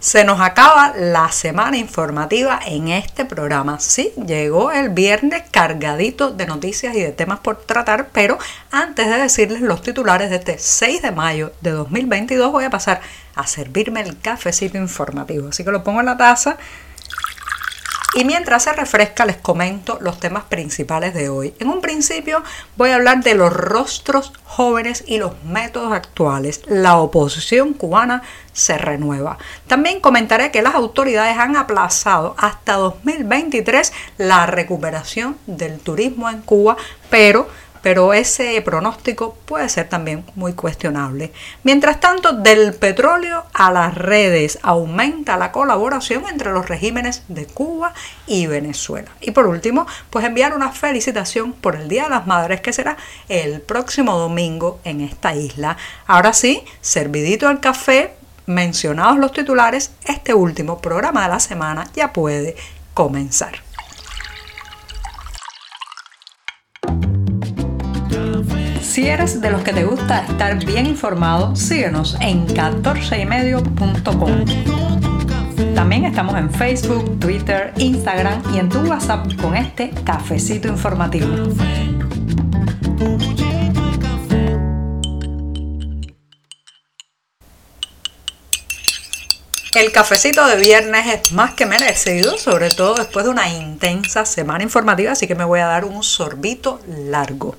Se nos acaba la semana informativa en este programa. Sí, llegó el viernes cargadito de noticias y de temas por tratar, pero antes de decirles los titulares de este 6 de mayo de 2022 voy a pasar a servirme el cafecito informativo. Así que lo pongo en la taza y mientras se refresca les comento los temas principales de hoy. En un principio voy a hablar de los rostros jóvenes y los métodos actuales. La oposición cubana se renueva. También comentaré que las autoridades han aplazado hasta 2023 la recuperación del turismo en Cuba, pero pero ese pronóstico puede ser también muy cuestionable. Mientras tanto, del petróleo a las redes aumenta la colaboración entre los regímenes de Cuba y Venezuela. Y por último, pues enviar una felicitación por el Día de las Madres que será el próximo domingo en esta isla. Ahora sí, servidito el café, mencionados los titulares, este último programa de la semana ya puede comenzar. Si eres de los que te gusta estar bien informado, síguenos en 14ymedio.com. También estamos en Facebook, Twitter, Instagram y en tu WhatsApp con este cafecito informativo. El cafecito de viernes es más que merecido, sobre todo después de una intensa semana informativa, así que me voy a dar un sorbito largo.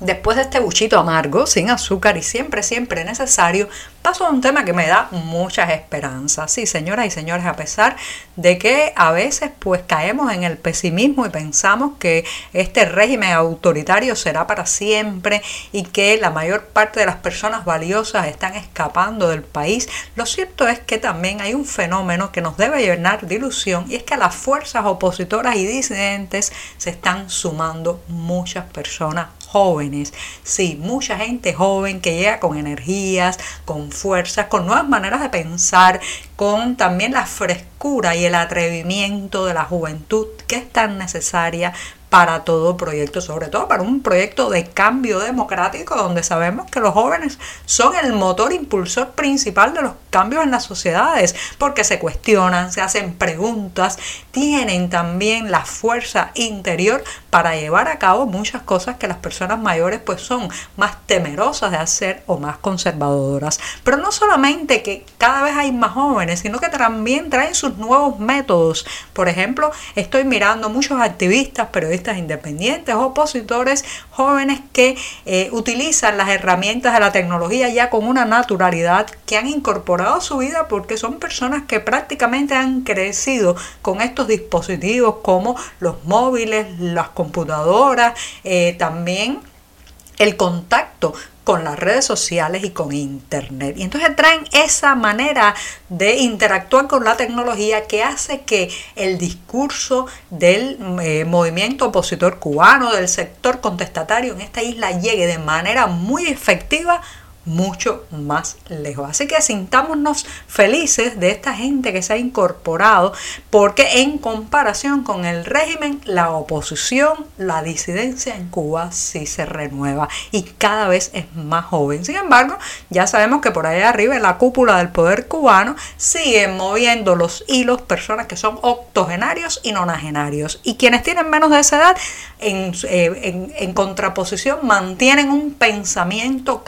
Después de este buchito amargo, sin azúcar y siempre, siempre necesario, paso a un tema que me da muchas esperanzas. Sí, señoras y señores, a pesar de que a veces pues caemos en el pesimismo y pensamos que este régimen autoritario será para siempre y que la mayor parte de las personas valiosas están escapando del país, lo cierto es que también hay un fenómeno que nos debe llenar de ilusión y es que a las fuerzas opositoras y disidentes se están sumando muchas personas jóvenes. Sí, mucha gente joven que llega con energías, con fuerzas, con nuevas maneras de pensar, con también la frescura y el atrevimiento de la juventud que es tan necesaria para todo proyecto, sobre todo para un proyecto de cambio democrático donde sabemos que los jóvenes son el motor impulsor principal de los cambios en las sociedades, porque se cuestionan, se hacen preguntas, tienen también la fuerza interior para llevar a cabo muchas cosas que las personas mayores pues son más temerosas de hacer o más conservadoras. Pero no solamente que cada vez hay más jóvenes, sino que también traen sus nuevos métodos. Por ejemplo, estoy mirando muchos activistas, periodistas, independientes, opositores jóvenes que eh, utilizan las herramientas de la tecnología ya con una naturalidad que han incorporado a su vida porque son personas que prácticamente han crecido con estos dispositivos como los móviles, las computadoras, eh, también el contacto con las redes sociales y con internet. Y entonces traen esa manera de interactuar con la tecnología que hace que el discurso del eh, movimiento opositor cubano, del sector contestatario en esta isla llegue de manera muy efectiva mucho más lejos. Así que sintámonos felices de esta gente que se ha incorporado porque en comparación con el régimen, la oposición, la disidencia en Cuba sí se renueva y cada vez es más joven. Sin embargo, ya sabemos que por allá arriba en la cúpula del poder cubano siguen moviendo los hilos personas que son octogenarios y nonagenarios y quienes tienen menos de esa edad en, eh, en contraposición mantienen un pensamiento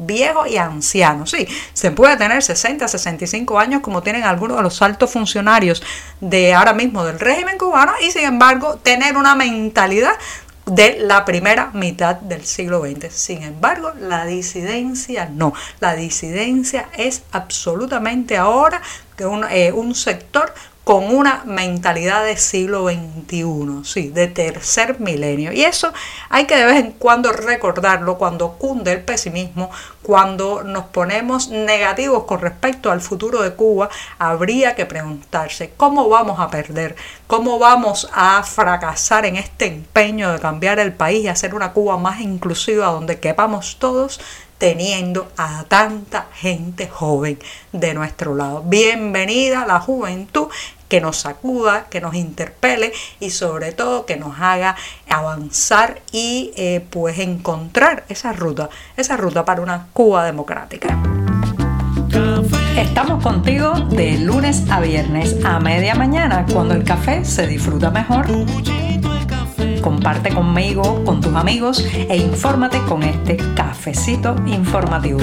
viejo y anciano. Sí, se puede tener 60, 65 años como tienen algunos de los altos funcionarios de ahora mismo del régimen cubano y sin embargo tener una mentalidad de la primera mitad del siglo XX. Sin embargo, la disidencia no. La disidencia es absolutamente ahora que eh, un sector con una mentalidad de siglo XXI, sí, de tercer milenio. Y eso hay que de vez en cuando recordarlo cuando cunde el pesimismo, cuando nos ponemos negativos con respecto al futuro de Cuba, habría que preguntarse cómo vamos a perder, cómo vamos a fracasar en este empeño de cambiar el país y hacer una Cuba más inclusiva donde quepamos todos teniendo a tanta gente joven de nuestro lado. Bienvenida la juventud que nos sacuda, que nos interpele y sobre todo que nos haga avanzar y eh, pues encontrar esa ruta, esa ruta para una Cuba democrática. Estamos contigo de lunes a viernes a media mañana cuando el café se disfruta mejor. Comparte conmigo, con tus amigos e infórmate con este cafecito informativo.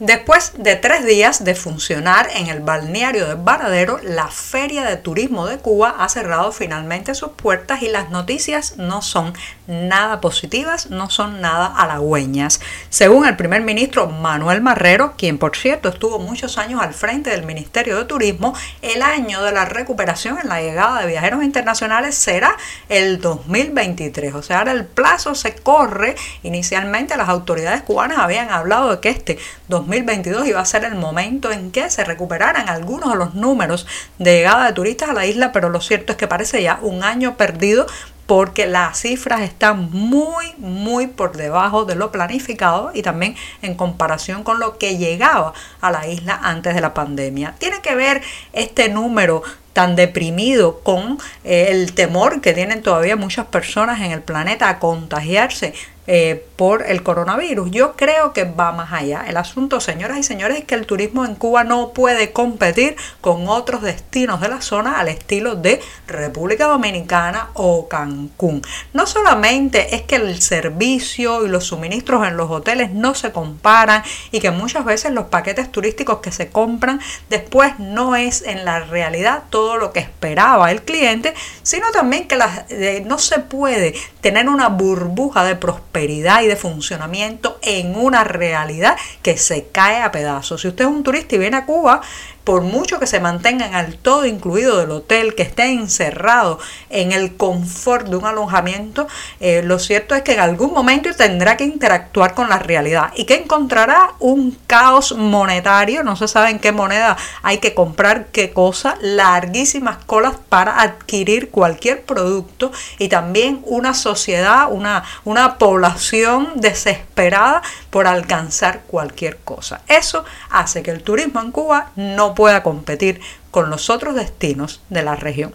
Después de tres días de funcionar en el balneario de Varadero, la Feria de Turismo de Cuba ha cerrado finalmente sus puertas y las noticias no son nada positivas, no son nada halagüeñas. Según el primer ministro Manuel Marrero, quien por cierto estuvo muchos años al frente del Ministerio de Turismo, el año de la recuperación en la llegada de viajeros internacionales será el 2023. O sea, ahora el plazo se corre. Inicialmente las autoridades cubanas habían hablado de que este 2022 iba a ser el momento en que se recuperaran algunos de los números de llegada de turistas a la isla, pero lo cierto es que parece ya un año perdido porque las cifras están muy, muy por debajo de lo planificado y también en comparación con lo que llegaba a la isla antes de la pandemia. Tiene que ver este número tan deprimido con eh, el temor que tienen todavía muchas personas en el planeta a contagiarse eh, por el coronavirus. Yo creo que va más allá. El asunto, señoras y señores, es que el turismo en Cuba no puede competir con otros destinos de la zona al estilo de República Dominicana o Cancún. No solamente es que el servicio y los suministros en los hoteles no se comparan y que muchas veces los paquetes turísticos que se compran después no es en la realidad todo lo que esperaba el cliente, sino también que eh, no se puede tener una burbuja de prosperidad y de funcionamiento en una realidad que se cae a pedazos. Si usted es un turista y viene a Cuba, por mucho que se mantengan al todo incluido del hotel, que esté encerrado en el confort de un alojamiento, eh, lo cierto es que en algún momento tendrá que interactuar con la realidad y que encontrará un caos monetario, no se sabe en qué moneda hay que comprar qué cosa, larguísimas colas para adquirir cualquier producto y también una sociedad, una, una población desesperada por alcanzar cualquier cosa. Eso hace que el turismo en Cuba no pueda competir con los otros destinos de la región.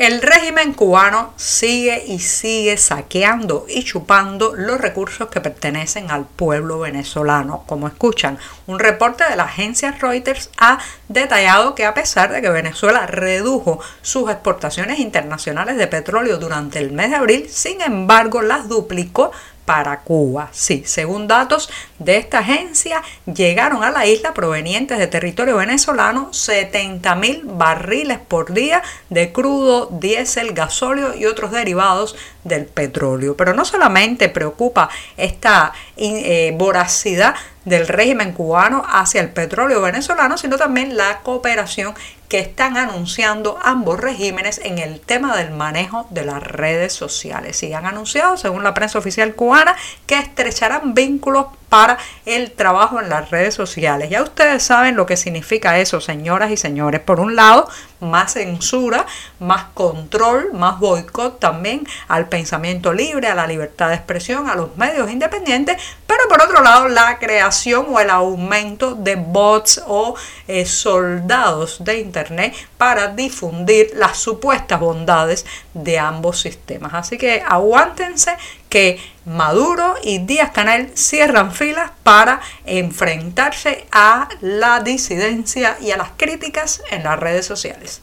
El régimen cubano sigue y sigue saqueando y chupando los recursos que pertenecen al pueblo venezolano. Como escuchan, un reporte de la agencia Reuters ha detallado que a pesar de que Venezuela redujo sus exportaciones internacionales de petróleo durante el mes de abril, sin embargo las duplicó para Cuba. Sí, según datos de esta agencia, llegaron a la isla provenientes de territorio venezolano 70 mil barriles por día de crudo, diésel, gasóleo y otros derivados del petróleo. Pero no solamente preocupa esta eh, voracidad del régimen cubano hacia el petróleo venezolano, sino también la cooperación que están anunciando ambos regímenes en el tema del manejo de las redes sociales. Y han anunciado, según la prensa oficial cubana, que estrecharán vínculos para el trabajo en las redes sociales. Ya ustedes saben lo que significa eso, señoras y señores. Por un lado, más censura, más control, más boicot también al pensamiento libre, a la libertad de expresión, a los medios independientes, pero por otro lado, la creación o el aumento de bots o eh, soldados de Internet para difundir las supuestas bondades de ambos sistemas. Así que aguántense que Maduro y Díaz Canel cierran filas para enfrentarse a la disidencia y a las críticas en las redes sociales.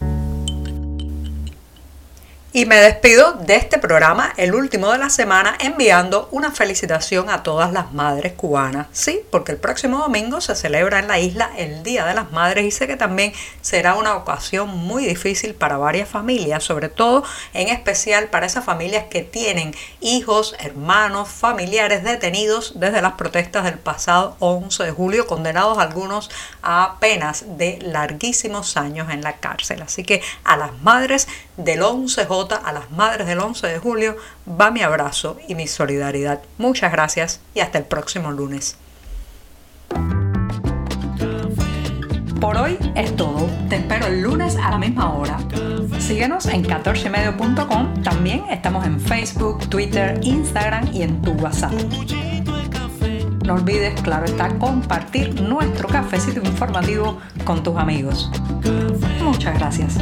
Y me despido de este programa, el último de la semana, enviando una felicitación a todas las madres cubanas. Sí, porque el próximo domingo se celebra en la isla el Día de las Madres y sé que también será una ocasión muy difícil para varias familias, sobre todo en especial para esas familias que tienen hijos, hermanos, familiares detenidos desde las protestas del pasado 11 de julio, condenados algunos a penas de larguísimos años en la cárcel. Así que a las madres del 11J a las madres del 11 de julio va mi abrazo y mi solidaridad. Muchas gracias y hasta el próximo lunes. Por hoy es todo. Te espero el lunes a la misma hora. Síguenos en 14medio.com. También estamos en Facebook, Twitter, Instagram y en tu WhatsApp. No olvides, claro está, compartir nuestro cafecito informativo con tus amigos. Muchas gracias.